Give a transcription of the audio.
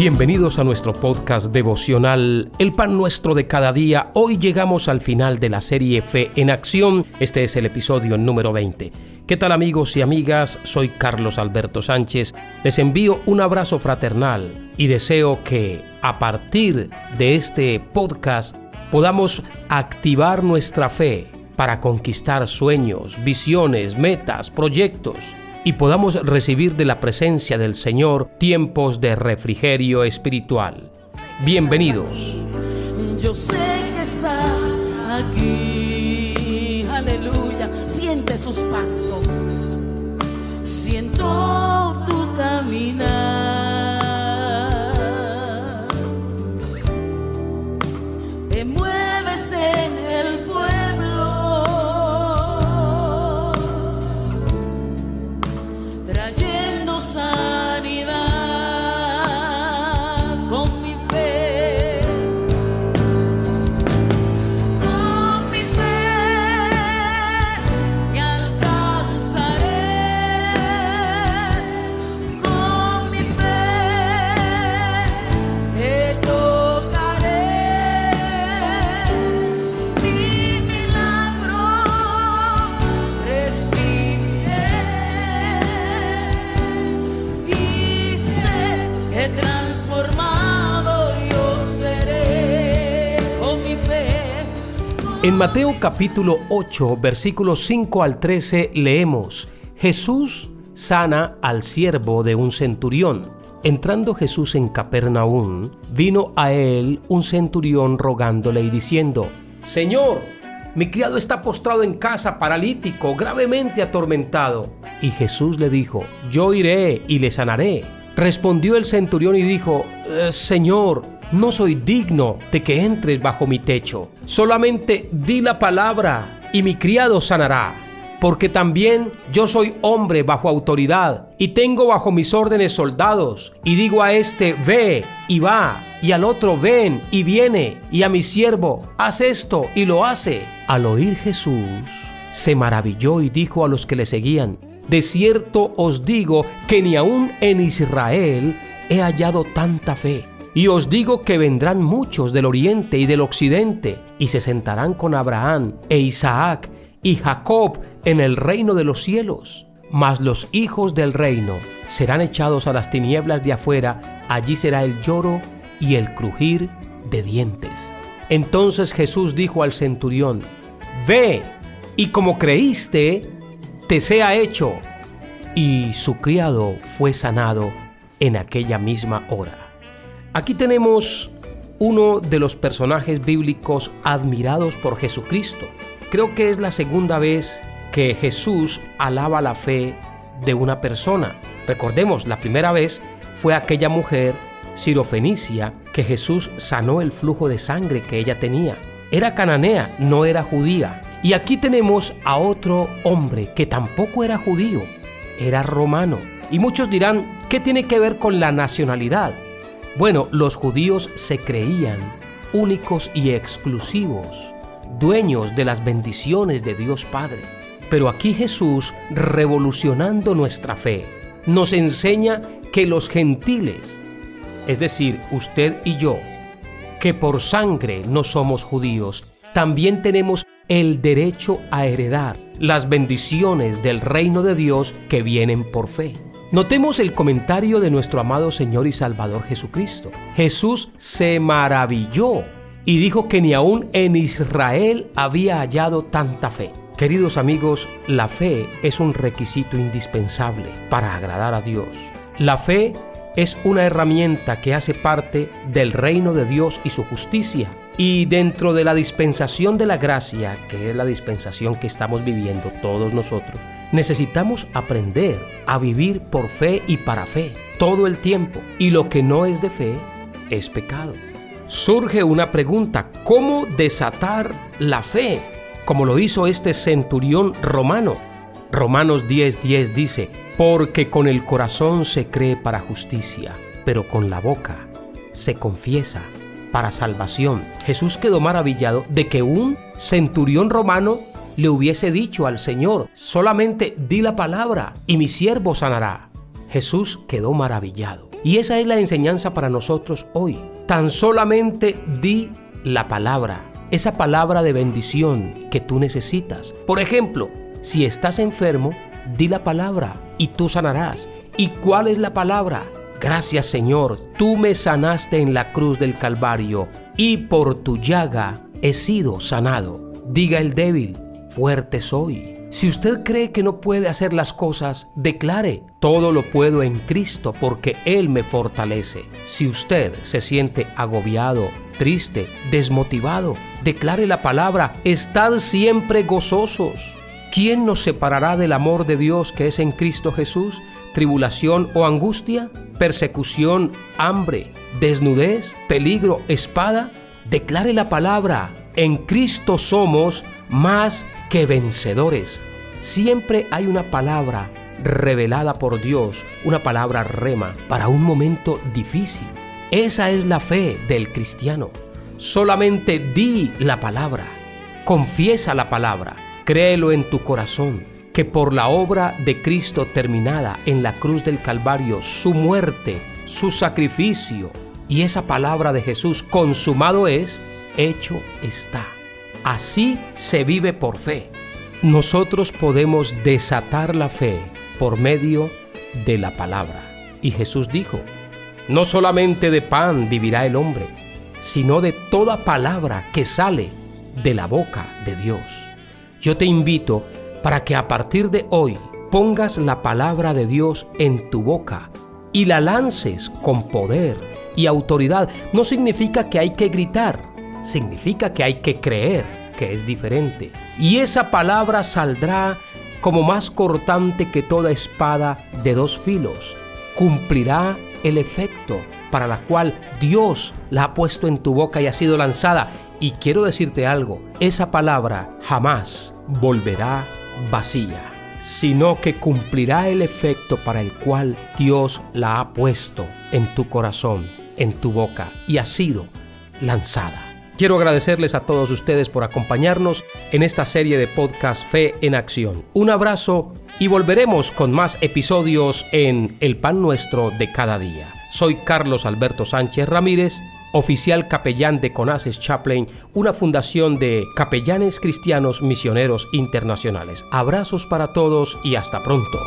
Bienvenidos a nuestro podcast devocional El pan nuestro de cada día. Hoy llegamos al final de la serie Fe en Acción. Este es el episodio número 20. ¿Qué tal amigos y amigas? Soy Carlos Alberto Sánchez. Les envío un abrazo fraternal y deseo que a partir de este podcast podamos activar nuestra fe para conquistar sueños, visiones, metas, proyectos y podamos recibir de la presencia del Señor tiempos de refrigerio espiritual. Bienvenidos. Yo sé que estás aquí, aleluya. Siente sus pasos, siento En Mateo capítulo 8, versículos 5 al 13 leemos, Jesús sana al siervo de un centurión. Entrando Jesús en Capernaum, vino a él un centurión rogándole y diciendo, Señor, mi criado está postrado en casa, paralítico, gravemente atormentado. Y Jesús le dijo, Yo iré y le sanaré. Respondió el centurión y dijo, eh, Señor, no soy digno de que entres bajo mi techo. Solamente di la palabra y mi criado sanará. Porque también yo soy hombre bajo autoridad y tengo bajo mis órdenes soldados. Y digo a este, ve y va, y al otro, ven y viene, y a mi siervo, haz esto y lo hace. Al oír Jesús, se maravilló y dijo a los que le seguían, de cierto os digo que ni aun en Israel he hallado tanta fe. Y os digo que vendrán muchos del oriente y del occidente, y se sentarán con Abraham e Isaac y Jacob en el reino de los cielos. Mas los hijos del reino serán echados a las tinieblas de afuera, allí será el lloro y el crujir de dientes. Entonces Jesús dijo al centurión, Ve, y como creíste, te sea hecho. Y su criado fue sanado en aquella misma hora. Aquí tenemos uno de los personajes bíblicos admirados por Jesucristo. Creo que es la segunda vez que Jesús alaba la fe de una persona. Recordemos, la primera vez fue aquella mujer sirofenicia que Jesús sanó el flujo de sangre que ella tenía. Era cananea, no era judía. Y aquí tenemos a otro hombre que tampoco era judío, era romano. Y muchos dirán, ¿qué tiene que ver con la nacionalidad? Bueno, los judíos se creían únicos y exclusivos, dueños de las bendiciones de Dios Padre. Pero aquí Jesús, revolucionando nuestra fe, nos enseña que los gentiles, es decir, usted y yo, que por sangre no somos judíos, también tenemos el derecho a heredar las bendiciones del reino de Dios que vienen por fe. Notemos el comentario de nuestro amado Señor y Salvador Jesucristo. Jesús se maravilló y dijo que ni aún en Israel había hallado tanta fe. Queridos amigos, la fe es un requisito indispensable para agradar a Dios. La fe es una herramienta que hace parte del reino de Dios y su justicia. Y dentro de la dispensación de la gracia, que es la dispensación que estamos viviendo todos nosotros, necesitamos aprender a vivir por fe y para fe todo el tiempo. Y lo que no es de fe es pecado. Surge una pregunta, ¿cómo desatar la fe? Como lo hizo este centurión romano. Romanos 10:10 10 dice, porque con el corazón se cree para justicia, pero con la boca se confiesa para salvación. Jesús quedó maravillado de que un centurión romano le hubiese dicho al Señor, solamente di la palabra y mi siervo sanará. Jesús quedó maravillado. Y esa es la enseñanza para nosotros hoy. Tan solamente di la palabra, esa palabra de bendición que tú necesitas. Por ejemplo, si estás enfermo, di la palabra y tú sanarás. ¿Y cuál es la palabra? Gracias Señor, tú me sanaste en la cruz del Calvario y por tu llaga he sido sanado. Diga el débil, fuerte soy. Si usted cree que no puede hacer las cosas, declare, todo lo puedo en Cristo porque Él me fortalece. Si usted se siente agobiado, triste, desmotivado, declare la palabra, estad siempre gozosos. ¿Quién nos separará del amor de Dios que es en Cristo Jesús? ¿Tribulación o angustia? ¿Persecución, hambre, desnudez, peligro, espada? Declare la palabra, en Cristo somos más que vencedores. Siempre hay una palabra revelada por Dios, una palabra rema para un momento difícil. Esa es la fe del cristiano. Solamente di la palabra, confiesa la palabra, créelo en tu corazón, que por la obra de Cristo terminada en la cruz del Calvario, su muerte, su sacrificio y esa palabra de Jesús consumado es, hecho está. Así se vive por fe. Nosotros podemos desatar la fe por medio de la palabra. Y Jesús dijo, no solamente de pan vivirá el hombre, sino de toda palabra que sale de la boca de Dios. Yo te invito para que a partir de hoy pongas la palabra de Dios en tu boca y la lances con poder y autoridad. No significa que hay que gritar, significa que hay que creer que es diferente. Y esa palabra saldrá como más cortante que toda espada de dos filos. Cumplirá el efecto para la cual Dios la ha puesto en tu boca y ha sido lanzada. Y quiero decirte algo, esa palabra jamás volverá vacía, sino que cumplirá el efecto para el cual Dios la ha puesto en tu corazón, en tu boca, y ha sido lanzada. Quiero agradecerles a todos ustedes por acompañarnos en esta serie de podcast Fe en Acción. Un abrazo y volveremos con más episodios en El Pan Nuestro de cada día. Soy Carlos Alberto Sánchez Ramírez, oficial capellán de Conaces Chaplain, una fundación de capellanes cristianos misioneros internacionales. Abrazos para todos y hasta pronto.